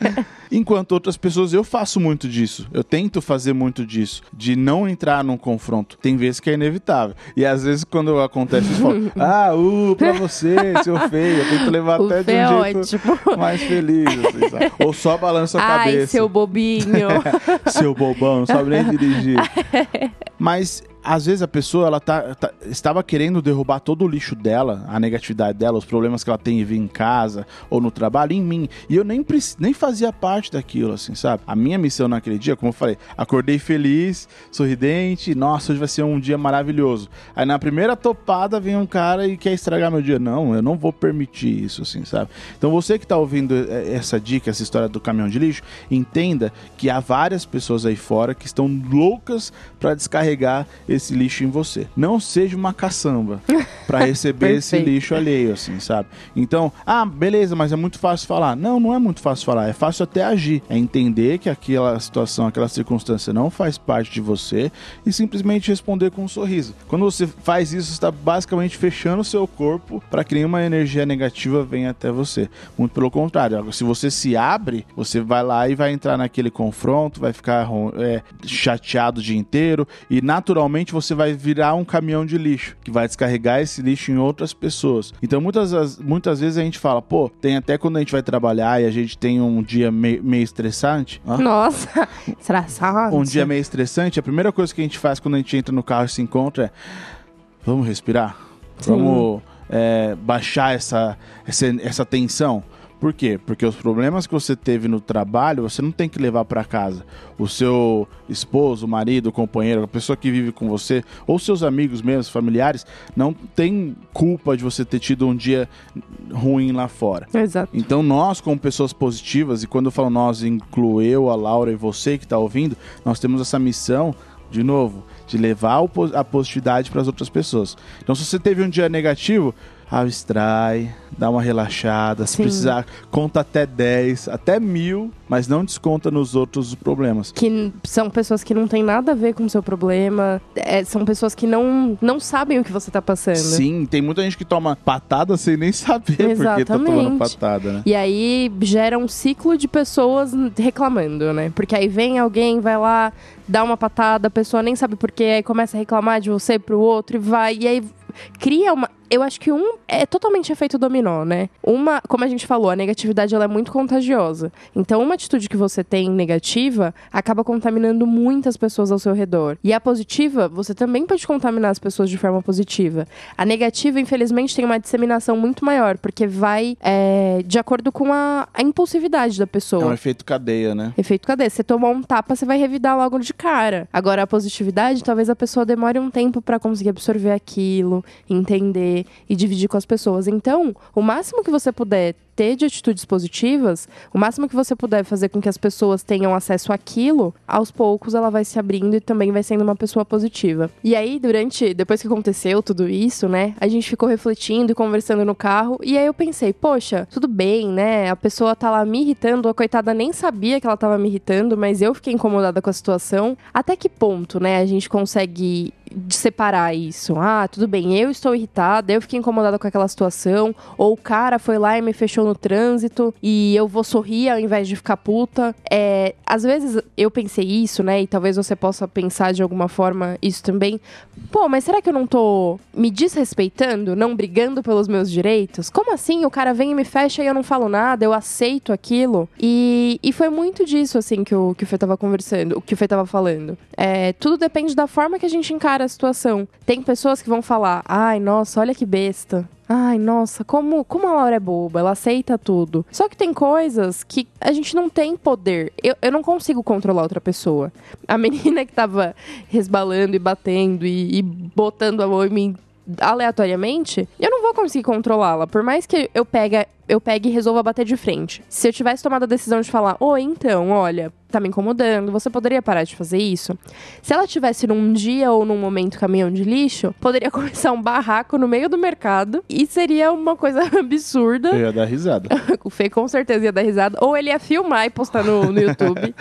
Enquanto outras pessoas, eu faço muito disso. Eu tento fazer muito disso. De não entrar num confronto. Tem vezes que é inevitável. E às vezes, quando acontece isso, eu falo, ah, uh, pra você, seu feio. Eu tento levar O até de Fê é um jeito ótimo. mais feliz. assim? Ou só balança a Ai, cabeça. seu bobinho. Seu bobão, não sabe nem dirigir. Mas às vezes a pessoa ela tá, tá- estava querendo derrubar todo o lixo dela, a negatividade dela, os problemas que ela tem em vir em casa ou no trabalho em mim. E eu nem, nem fazia parte daquilo, assim, sabe? A minha missão naquele dia, como eu falei, acordei feliz, sorridente, nossa, hoje vai ser um dia maravilhoso. Aí na primeira topada vem um cara e quer estragar meu dia. Não, eu não vou permitir isso, assim, sabe? Então você que tá ouvindo eh, essa dica, essa história do caminhão de lixo, entenda que há várias pessoas aí fora que estão loucas para descarregar esse lixo em você. Não seja uma caçamba para receber esse lixo alheio, assim, sabe? Então, ah, beleza, mas é muito fácil falar. Não, não é muito fácil falar, é fácil até agir. É entender que aquela situação, aquela circunstância não faz parte de você e simplesmente responder com um sorriso. Quando você faz isso, você está basicamente fechando o seu corpo para que nenhuma energia negativa venha até você. Muito pelo contrário, se você se abre, você vai lá e vai entrar naquele confronto, vai ficar é, chateado o dia inteiro e naturalmente você vai virar um caminhão de lixo que vai descarregar esse lixo em outras pessoas. Então muitas, as- muitas vezes a gente fala, pô, tem até quando a gente vai trabalhar e a gente tem um dia meio, meio estressante. Nossa, estressante. um dia meio estressante, a primeira coisa que a gente faz quando a gente entra no carro e se encontra é vamos respirar, Sim. vamos é, baixar essa, essa, essa tensão. Por quê? Porque os problemas que você teve no trabalho, você não tem que levar para casa. O seu esposo, marido, companheiro, a pessoa que vive com você, ou seus amigos mesmo, familiares, não tem culpa de você ter tido um dia ruim lá fora. Exato. Então nós, como pessoas positivas, e quando eu falo nós, incluo eu, a Laura e você que está ouvindo, nós temos essa missão, de novo, de levar a positividade para as outras pessoas. Então se você teve um dia negativo, abstrai, dá uma relaxada, se Sim. precisar, conta até 10, até mil, mas não desconta nos outros problemas. Que são pessoas que não têm nada a ver com o seu problema. É, são pessoas que não, não sabem o que você tá passando. Sim, tem muita gente que toma patada sem nem saber por que tá tomando Exatamente. patada, né? E aí gera um ciclo de pessoas reclamando, né? Porque aí vem alguém, vai lá, dá uma patada, a pessoa nem sabe por quê, aí começa a reclamar de você pro outro e vai. E aí cria uma. Eu acho que um é totalmente efeito dominó, né? Uma, como a gente falou, a negatividade ela é muito contagiosa. Então, uma atitude que você tem negativa acaba contaminando muitas pessoas ao seu redor. E a positiva, você também pode contaminar as pessoas de forma positiva. A negativa, infelizmente, tem uma disseminação muito maior, porque vai é, de acordo com a, a impulsividade da É um pessoa. efeito cadeia, né? Efeito cadê? Você tomou um tapa, você vai revidar logo de cara. Agora, a positividade, talvez a pessoa demore um tempo pra conseguir absorver aquilo, entender e dividir com as pessoas. Então, o máximo que você puder ter de atitudes positivas, o máximo que você puder fazer com que as pessoas tenham acesso àquilo, aos poucos ela vai se abrindo e também vai sendo uma pessoa positiva. E aí, durante, depois que aconteceu tudo isso, né, a gente ficou refletindo e conversando no carro, e aí eu pensei, poxa, tudo bem, né, a pessoa tá lá me irritando, a coitada nem sabia que ela tava me irritando, mas eu fiquei incomodada com a situação. Até que ponto, né, a gente consegue de separar isso. Ah, tudo bem, eu estou irritada, eu fiquei incomodada com aquela situação, ou o cara foi lá e me fechou no no trânsito e eu vou sorrir ao invés de ficar puta. É, às vezes eu pensei isso, né? E talvez você possa pensar de alguma forma isso também. Pô, mas será que eu não tô me desrespeitando, não brigando pelos meus direitos? Como assim? O cara vem e me fecha e eu não falo nada, eu aceito aquilo. E, e foi muito disso, assim, que o, que o Fê tava conversando, o que o Fê tava falando. É, tudo depende da forma que a gente encara a situação. Tem pessoas que vão falar, ai, nossa, olha que besta. Ai, nossa, como, como a Laura é boba, ela aceita tudo. Só que tem coisas que a gente não tem poder. Eu, eu não consigo controlar outra pessoa. A menina que tava resbalando e batendo e, e botando a mão em mim aleatoriamente, eu não vou conseguir controlá-la. Por mais que eu pegue, eu pegue e resolva bater de frente. Se eu tivesse tomado a decisão de falar, oi, então, olha, tá me incomodando, você poderia parar de fazer isso? Se ela tivesse num dia ou num momento caminhão de lixo, poderia começar um barraco no meio do mercado e seria uma coisa absurda. Eu ia dar risada. o Fê com certeza ia dar risada. Ou ele ia filmar e postar no, no YouTube.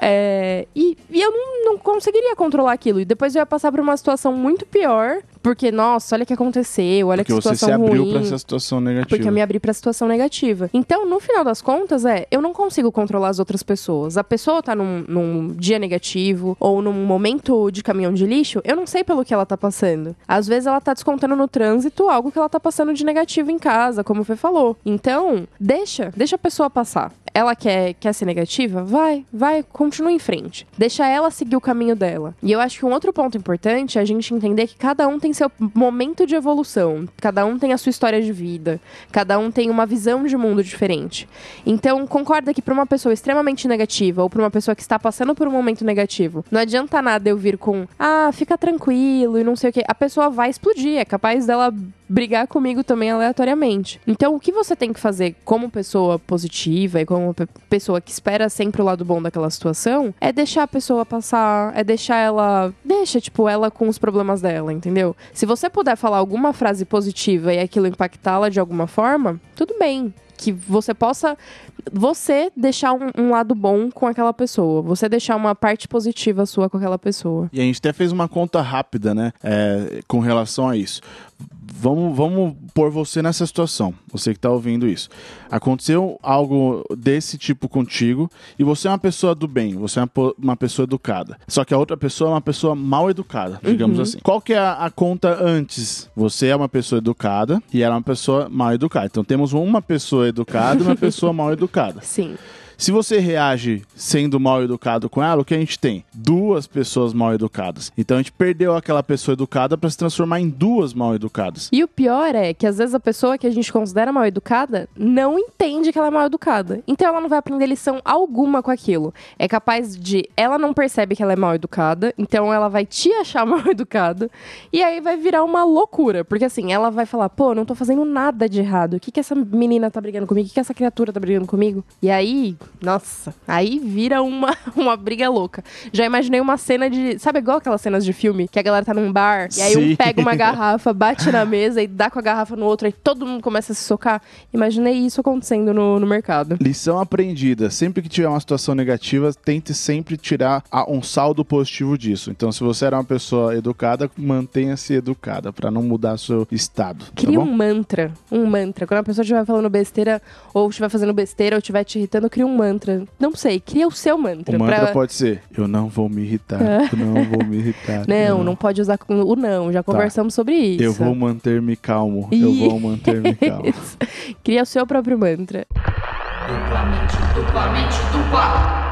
é, e, e, eu não, não conseguiria controlar aquilo. E depois eu ia passar por uma situação muito pior. Porque, nossa, olha o que aconteceu, olha porque que situação você se abriu ruim. pra essa situação negativa. Porque eu me abri pra situação negativa. Então, no final das contas, é, eu não consigo controlar as outras pessoas. A pessoa tá num, num dia negativo ou num momento de caminhão de lixo, eu não sei pelo que ela tá passando. Às vezes ela tá descontando no trânsito algo que ela tá passando de negativo em casa, como o Fê falou. Então, deixa, deixa a pessoa passar. Ela quer, quer ser negativa? Vai, vai, continua em frente. Deixa ela seguir o caminho dela. E eu acho que um outro ponto importante é a gente entender que cada um tem seu momento de evolução. Cada um tem a sua história de vida. Cada um tem uma visão de mundo diferente. Então, concorda que para uma pessoa extremamente negativa ou para uma pessoa que está passando por um momento negativo, não adianta nada eu vir com, ah, fica tranquilo e não sei o que. A pessoa vai explodir. É capaz dela brigar comigo também aleatoriamente. Então, o que você tem que fazer como pessoa positiva e como pessoa que espera sempre o lado bom daquela situação é deixar a pessoa passar, é deixar ela. Deixa, tipo, ela com os problemas dela, entendeu? Se você puder falar alguma frase positiva e aquilo impactá-la de alguma forma, tudo bem que você possa você deixar um, um, lado bom com aquela pessoa, você deixar uma parte positiva sua com aquela pessoa. E a gente até fez uma conta rápida, né, é, com relação a isso. Vamos, vamos pôr você nessa situação, você que está ouvindo isso. Aconteceu algo desse tipo contigo e você é uma pessoa do bem, você é uma, uma pessoa educada. Só que a outra pessoa é uma pessoa mal educada, digamos uhum. assim. Qual que é a, a, conta antes? Você é uma pessoa educada e ela é uma pessoa mal educada. Então temos uma pessoa educada e uma pessoa mal educada. Sim. Se você reage sendo mal educado com ela, o que a gente tem? Duas pessoas mal educadas. Então a gente perdeu aquela pessoa educada para se transformar em duas mal educadas. E o pior é que às vezes a pessoa que a gente considera mal educada não entende que ela é mal educada. Então ela não vai aprender lição alguma com aquilo. É capaz de. Ela não percebe que ela é mal educada, então ela vai te achar mal educado. E aí vai virar uma loucura. Porque assim, ela vai falar: pô, não tô fazendo nada de errado. O que, que essa menina tá brigando comigo? O que, que essa criatura tá brigando comigo? E aí nossa, aí vira uma, uma briga louca. Já imaginei uma cena de. Sabe igual aquelas cenas de filme? Que a galera tá num bar e aí Sim. um pega uma garrafa, bate na mesa e dá com a garrafa no outro, e todo mundo começa a se socar. Imaginei isso acontecendo no, no mercado. Lição aprendida: sempre que tiver uma situação negativa, tente sempre tirar um saldo positivo disso. Então, se você era uma pessoa educada, mantenha-se educada para não mudar seu estado. Tá Cria tá um mantra. Um mantra. Quando a pessoa estiver falando besteira, ou estiver fazendo besteira, ou estiver te irritando, cria um mantra. Não sei, cria o seu mantra. O mantra pra... pode ser: eu não vou me irritar, é. eu não vou me irritar. Não, não, não pode usar o não, já tá. conversamos tá. sobre isso. Eu vou manter-me calmo, eu vou manter-me calmo. cria o seu próprio mantra. Duplamente, duplamente, dupla.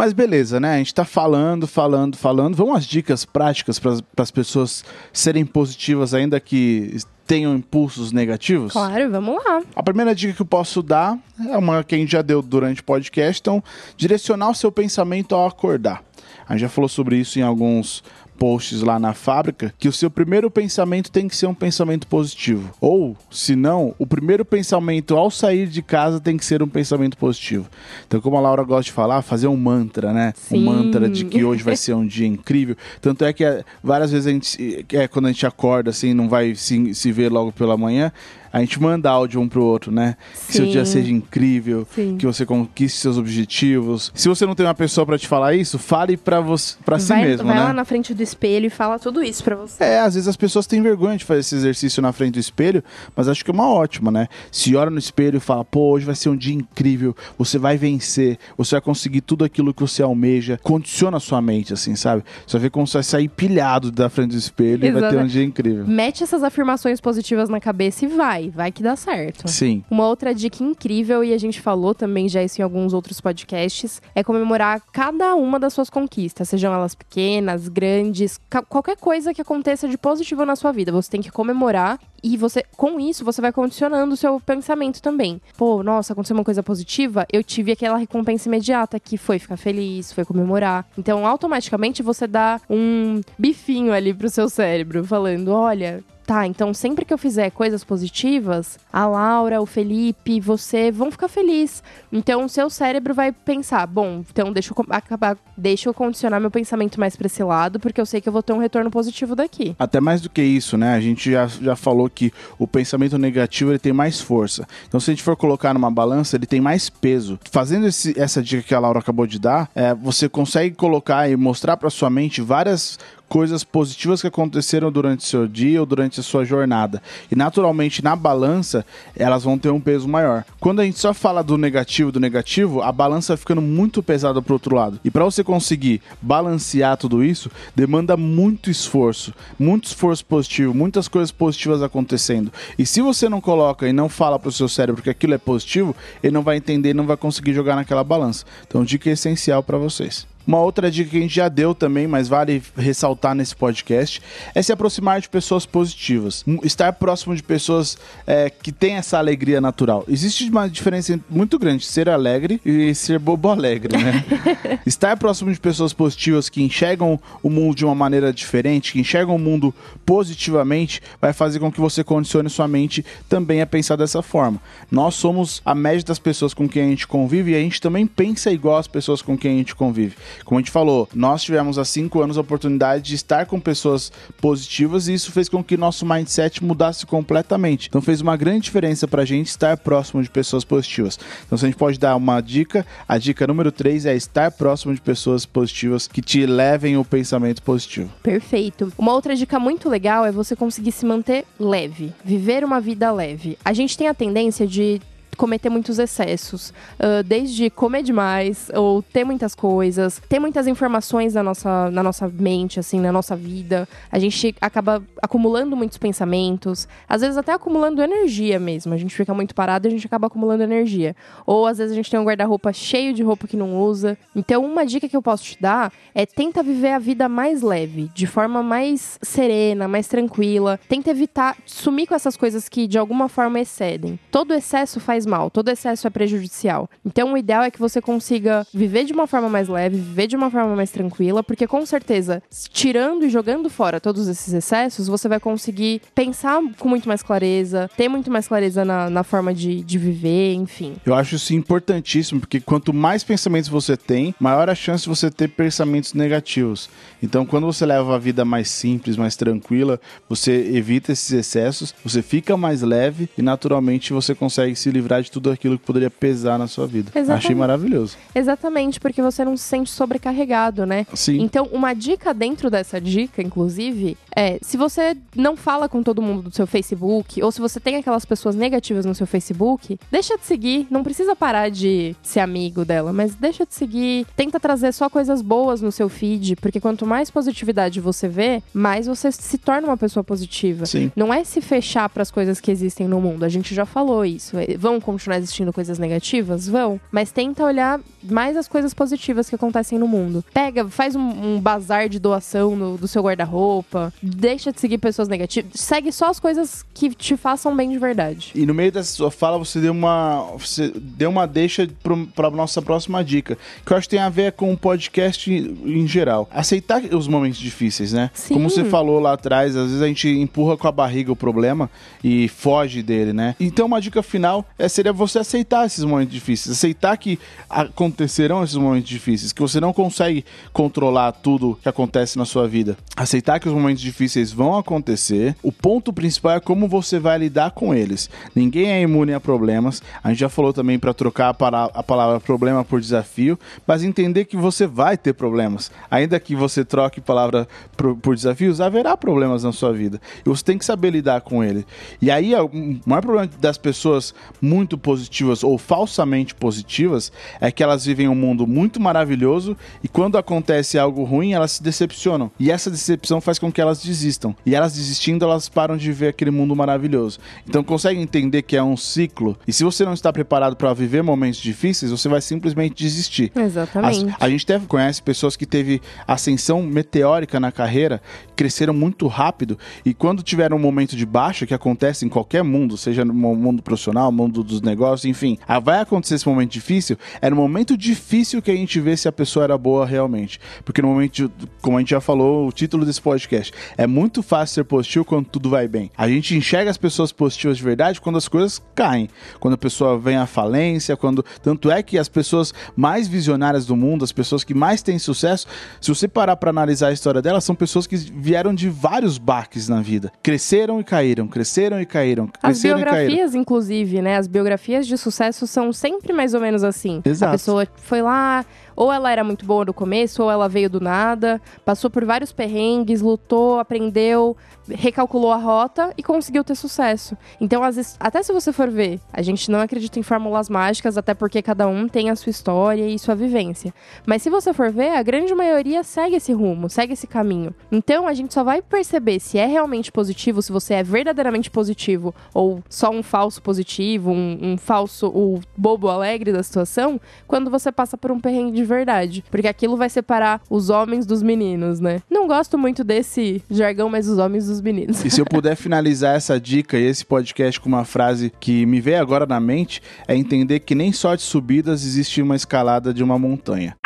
Mas beleza, né? A gente tá falando, falando, falando. Vamos às dicas práticas para as pessoas serem positivas, ainda que tenham impulsos negativos? Claro, vamos lá. A primeira dica que eu posso dar é uma que a gente já deu durante o podcast, então direcionar o seu pensamento ao acordar. A gente já falou sobre isso em alguns posts lá na fábrica que o seu primeiro pensamento tem que ser um pensamento positivo. Ou, se não, o primeiro pensamento ao sair de casa tem que ser um pensamento positivo. Então, como a Laura gosta de falar, fazer um mantra, né? Sim. Um mantra de que hoje vai ser um dia incrível. Tanto é que é, várias vezes a gente, é, quando a gente acorda assim, não vai se, se ver logo pela manhã, a gente manda áudio um pro outro, né? Que seu Sim. dia seja incrível, Sim. que você conquiste seus objetivos. Se você não tem uma pessoa pra te falar isso, fale pra você, para si vai mesmo, vai né? lá na frente do espelho e fala tudo isso pra você. É, às vezes as pessoas têm vergonha de fazer esse exercício na frente do espelho, mas acho que é uma ótima, né? Se olha no espelho e fala, pô, hoje vai ser um dia incrível, você vai vencer, você vai conseguir tudo aquilo que você almeja, condiciona a sua mente, assim, sabe? Você vai ver como você vai sair pilhado da frente do espelho e vai ter um dia incrível. Mete essas afirmações positivas na cabeça e vai, vai que dá certo. Sim. Uma outra dica incrível, e a gente falou também já isso em alguns outros podcasts, é comemorar cada uma das suas conquistas, sejam elas pequenas, grandes, qualquer coisa que aconteça de positivo na sua vida. Você tem que comemorar e você, com isso, você vai condicionando o seu pensamento também. Pô, nossa, aconteceu uma coisa positiva, eu tive aquela recompensa imediata que foi ficar feliz, foi comemorar. Então, automaticamente você dá um bifinho ali pro seu cérebro, falando: olha, Tá, então sempre que eu fizer coisas positivas, a Laura, o Felipe, você vão ficar felizes. Então o seu cérebro vai pensar, bom, então deixa eu acabar, deixa eu condicionar meu pensamento mais pra esse lado, porque eu sei que eu vou ter um retorno positivo daqui. Até mais do que isso, né? A gente já, já falou que o pensamento negativo ele tem mais força. Então, se a gente for colocar numa balança, ele tem mais peso. Fazendo esse- essa dica que a Laura acabou de dar, é, você consegue colocar e mostrar para sua mente várias coisas positivas que aconteceram durante o seu dia ou durante a sua jornada. E naturalmente na balança, elas vão ter um peso maior. Quando a gente só fala do negativo, do negativo, a balança vai ficando muito pesada pro outro lado. E para você conseguir balancear tudo isso, demanda muito esforço, muito esforço positivo, muitas coisas positivas acontecendo. E se você não coloca e não fala pro seu cérebro que aquilo é positivo, ele não vai entender não vai conseguir jogar naquela balança. Então, dica essencial para vocês. Uma outra dica que a gente já deu também, mas vale ressaltar nesse podcast, é se aproximar de pessoas positivas. Estar próximo de pessoas é, que têm essa alegria natural. Existe uma diferença muito grande ser alegre e ser bobo alegre, né? Estar próximo de pessoas positivas que enxergam o mundo de uma maneira diferente, que enxergam o mundo positivamente, vai fazer com que você condicione sua mente também a pensar dessa forma. Nós somos a média das pessoas com quem a gente convive e a gente também pensa igual às pessoas com quem a gente convive. Como a gente falou, nós tivemos há cinco anos a oportunidade de estar com pessoas positivas e isso fez com que nosso mindset mudasse completamente. Então fez uma grande diferença pra gente estar próximo de pessoas positivas. Então se a gente pode dar uma dica, a dica número 3 é estar próximo de pessoas positivas que te levem o pensamento positivo. Perfeito. Uma outra dica muito legal é você conseguir se manter leve, viver uma vida leve. A gente tem a tendência de cometer muitos excessos, ah, desde comer demais ou ter muitas coisas, ter muitas informações na nossa, na nossa mente, assim, na nossa vida. A gente acaba acumulando muitos pensamentos, às vezes até acumulando energia mesmo. A gente fica muito parado e a gente acaba acumulando energia. Ou às vezes a gente tem um guarda-roupa cheio de roupa que não usa. Então, uma dica que eu posso te dar é tenta viver a vida mais leve, de forma mais serena, mais tranquila. Tenta evitar sumir com essas coisas que de alguma forma excedem. Todo excesso faz mal, todo excesso é prejudicial. Então, o ideal é que você consiga viver de uma forma mais leve, viver de uma forma mais tranquila, porque com certeza, tirando e jogando fora todos esses excessos, você vai conseguir pensar com muito mais clareza, ter muito mais clareza na, na forma de, de viver, enfim. Eu acho isso importantíssimo, porque quanto mais pensamentos você tem, maior a chance de você ter pensamentos negativos. Então, quando você leva a vida mais simples, mais tranquila, você evita esses excessos, você fica mais leve e naturalmente você consegue se livrar de tudo aquilo que poderia pesar na sua vida. Exatamente. Achei maravilhoso. Exatamente, porque você não se sente sobrecarregado, né? Sim. Então, uma dica dentro dessa dica, inclusive, é se você não fala com todo mundo do seu Facebook, ou se você tem aquelas pessoas negativas no seu Facebook, deixa de seguir. Não precisa parar de ser amigo dela, mas deixa de seguir. Tenta trazer só coisas boas no seu feed, porque quanto mais positividade você vê, mais você se torna uma pessoa positiva. Sim. Não é se fechar para as coisas que existem no mundo. A gente já falou isso. É, Vão continuar existindo coisas negativas? Vão. Mas tenta olhar mais as coisas positivas que acontecem no mundo. Pega, faz um, um bazar de doação no- do seu guarda-roupa. Deixa de seguir pessoas negativas. Segue só as coisas que te façam bem de verdade. E no meio dessa sua fala, você deu uma, você deu uma deixa para a nossa próxima dica, que eu acho que tem a ver com o podcast em, em geral. Aceitar os momentos difíceis, né? Sim. Como você falou lá atrás, às vezes a gente empurra com a barriga o problema e foge dele, né? Então, uma dica final é seria você aceitar esses momentos difíceis, aceitar que acontecerão esses momentos difíceis, que você não consegue controlar tudo que acontece na sua vida. Aceitar que os momentos difíceis vão acontecer. O ponto principal é como você vai lidar com eles. Ninguém é imune a problemas. A gente já falou também para trocar a palavra problema por desafio, mas entender que você vai ter problemas. Ainda que você troque palavra por, por desafios, haverá problemas na sua vida. E você tem que saber lidar com ele. E aí, o maior problema das pessoas muito positivas ou falsamente positivas é que elas vivem um mundo muito maravilhoso e quando acontece algo ruim, elas se decepcionam. E essa decepção faz com que elas desistam. E elas desistindo, elas param de ver aquele mundo maravilhoso. Então, consegue entender que é um ciclo. E se você não está preparado para viver momentos difíceis, você vai simplesmente desistir. Exatamente. As- a gente até conhece pessoas que teve ascensão meteórica na carreira, cresceram muito rápido e quando tiveram um momento de baixa, que acontece em qualquer mundo, seja no mundo profissional, mundo dos negócios, enfim, ah, vai acontecer esse momento difícil, é no momento difícil que a gente vê se a pessoa era boa realmente. Porque no momento, como a gente já falou, o título desse podcast, é muito fácil ser positivo quando tudo vai bem. A gente enxerga as pessoas positivas de verdade quando as coisas caem, quando a pessoa vem à falência, quando tanto é que as pessoas mais visionárias do mundo, as pessoas que mais têm sucesso, se você parar para analisar a história delas, são pessoas que vieram de vários baques na vida. Cresceram e caíram, cresceram e caíram, As cresceram e caíram. biografias, inclusive, né? As biografias de sucesso são sempre mais ou menos assim. Exato. A pessoa foi lá, ou ela era muito boa no começo, ou ela veio do nada, passou por vários perrengues, lutou, aprendeu, recalculou a rota e conseguiu ter sucesso. Então, vezes, até se você for ver, a gente não acredita em fórmulas mágicas, até porque cada um tem a sua história e sua vivência. Mas se você for ver, a grande maioria segue esse rumo, segue esse caminho. Então, a gente só vai perceber se é realmente positivo, se você é verdadeiramente positivo ou só um falso positivo, um, um falso, o bobo alegre da situação, quando você passa por um perrengue de verdade. Porque aquilo vai separar os homens dos meninos, né? Não gosto muito desse jargão, mas os homens dos meninos. E se eu puder finalizar essa dica e esse podcast com uma frase que me veio agora na mente, é entender que nem só de subidas existe uma escalada de uma montanha.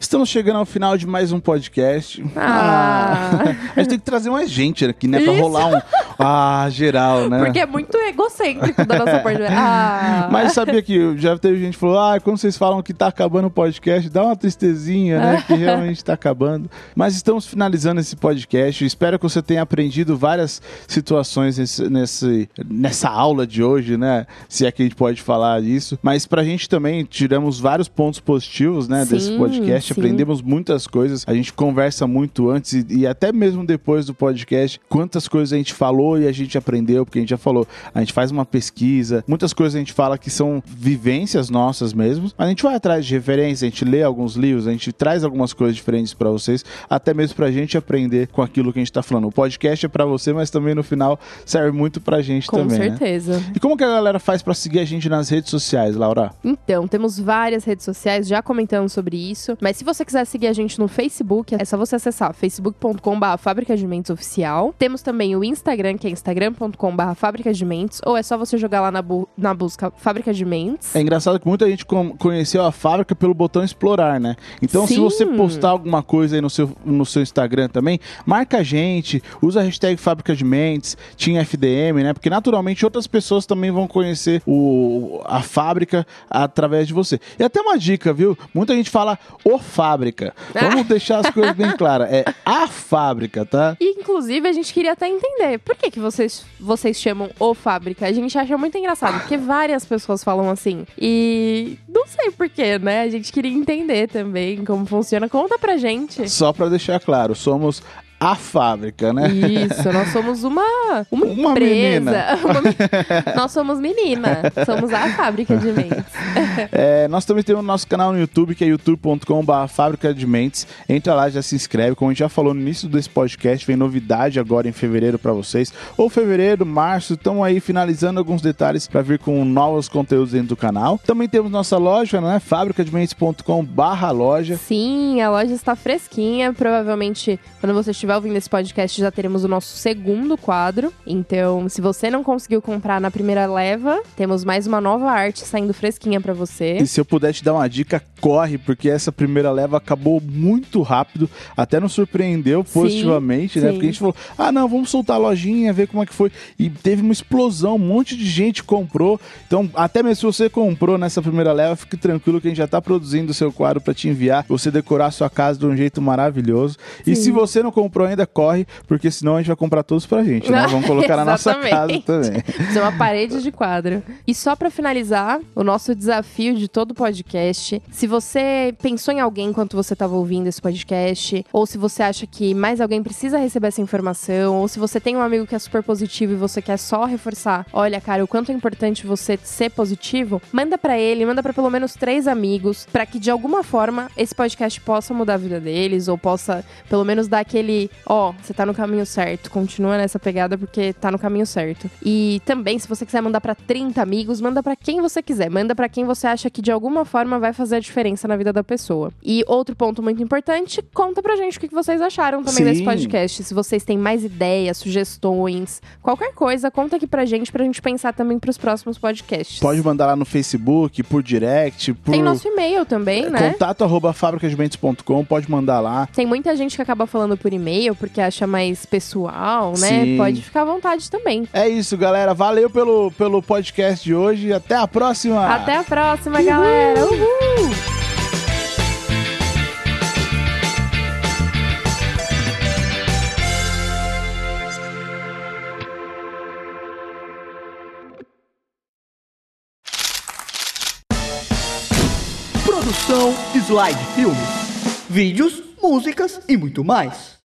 Estamos chegando ao final de mais um podcast. Ah. a gente tem que trazer mais gente aqui, né? Pra Isso. rolar um. Ah, geral, né? Porque é muito egocêntrico da nossa parte. Ah. Mas sabia que já teve gente que falou: ah, quando vocês falam que tá acabando o podcast, dá uma tristezinha, né? Que realmente tá acabando. Mas estamos finalizando esse podcast. Espero que você tenha aprendido várias situações nesse, nesse- nessa aula de hoje, né? Se é que a gente pode falar disso. Mas pra gente também tiramos vários pontos positivos, né? desse Sim, podcast. sim. Aprendemos muitas coisas. A gente conversa muito antes e, e até mesmo depois do podcast. Quantas coisas a gente falou e a gente aprendeu, porque a gente já falou, a gente faz uma pesquisa, muitas coisas a gente fala que são vivências nossas mesmo, mas a gente vai atrás de referência, a gente lê alguns livros, a gente traz algumas coisas diferentes pra vocês, até mesmo pra gente aprender com aquilo que a gente tá falando. O podcast é pra você, mas também no final serve muito pra gente Com também, né? certeza. E como que a galera faz pra seguir a gente nas redes sociais, Laura? Então, temos várias redes sociais já comentando sobre isso. Mas se você quiser seguir a gente no Facebook, é só você acessar facebook.com.br Fábrica de Mentes Oficial. Temos também o Instagram, que é instagram.com.br Fábrica de Mentes. Ou é só você jogar lá na, bu- na busca Fábrica de Mentes. É engraçado que muita gente conheceu a fábrica pelo botão explorar, né? Então, se Sim. você postar alguma coisa aí no seu, no seu Instagram também, marca a gente, usa a hashtag Fábrica de Mentes, Team FDM, né? Porque naturalmente outras pessoas também vão conhecer o, a fábrica através de você. E até uma dica, viu? Muita gente fala o fábrica. Vamos deixar as coisas bem claras. É a fábrica, tá? E, inclusive, a gente queria até entender por que, que vocês, vocês chamam o Fábrica. A gente acha muito engraçado, porque várias pessoas falam assim. E não sei porquê, né? A gente queria entender também como funciona. Conta pra gente. Só pra deixar claro, somos a fábrica, né? Isso, nós somos uma, uma, Uma empresa. menina. Nós somos menina. Somos a fábrica de mentes. É, nós também temos o nosso canal no YouTube, que é youtube.com.br Fábrica de Mentes. Entra lá, já se inscreve. Como a gente já falou no início desse podcast, vem novidade agora em fevereiro pra vocês. Ou fevereiro, março, estamos aí finalizando alguns detalhes pra vir com novos conteúdos dentro do canal. Também temos nossa loja, né? Fábricadementes.com barra loja. Sim, a loja está fresquinha. Provavelmente, quando você estiver estiver ouvindo esse podcast, já teremos o nosso segundo quadro. Então, se você não conseguiu comprar na primeira leva, temos mais uma nova arte saindo fresquinha pra você. E se eu puder te dar uma dica, corre, porque essa primeira leva acabou muito rápido, até nos surpreendeu positivamente, né? sim. Porque a gente falou, ah, não, vamos soltar a lojinha, ver como é que foi. E teve uma explosão, um monte de gente comprou. Então, até mesmo se você comprou nessa primeira leva, fique tranquilo que a gente já tá produzindo o seu quadro para te enviar, você decorar a sua casa de um jeito maravilhoso. E se você não comprou ainda, corre, porque senão a gente vai comprar todos pra gente, né? Vamos colocar na nossa casa também. Fazer uma parede de quadro. E só pra finalizar, o nosso desafio de todo podcast. Se você pensou em alguém enquanto você tava ouvindo esse podcast, ou se você acha que mais alguém precisa receber essa informação, ou se você tem um amigo que é super positivo e você quer só reforçar, olha, cara, o quanto é importante você ser positivo, manda pra ele, manda pra pelo menos três amigos, pra que de alguma forma esse podcast possa mudar a vida deles, ou possa pelo menos dar aquele, ó, você tá no caminho certo, continua nessa pegada porque tá no caminho certo. E também, se você quiser mandar pra 30 amigos, manda pra quem você quiser, manda pra quem você acha que de alguma forma vai fazer a diferença na vida da pessoa. E outro ponto muito importante, conta pra gente o que vocês acharam também Sim. desse podcast. Se vocês têm mais ideias, sugestões, qualquer coisa, conta aqui pra gente pra gente pensar também pros próximos podcasts. Pode mandar lá no Facebook, por direct, por Tem nosso e-mail também, né? contato arroba fabricasdementos.com, pode mandar lá. Tem muita gente que acaba falando por e-mail porque acha mais pessoal, né? Sim. Pode ficar à vontade também. É isso, galera. Valeu pelo, pelo podcast de hoje. Até a próxima. Até a próxima, galera. Uhul! Produção Slide Filmes. Vídeos, músicas e muito mais.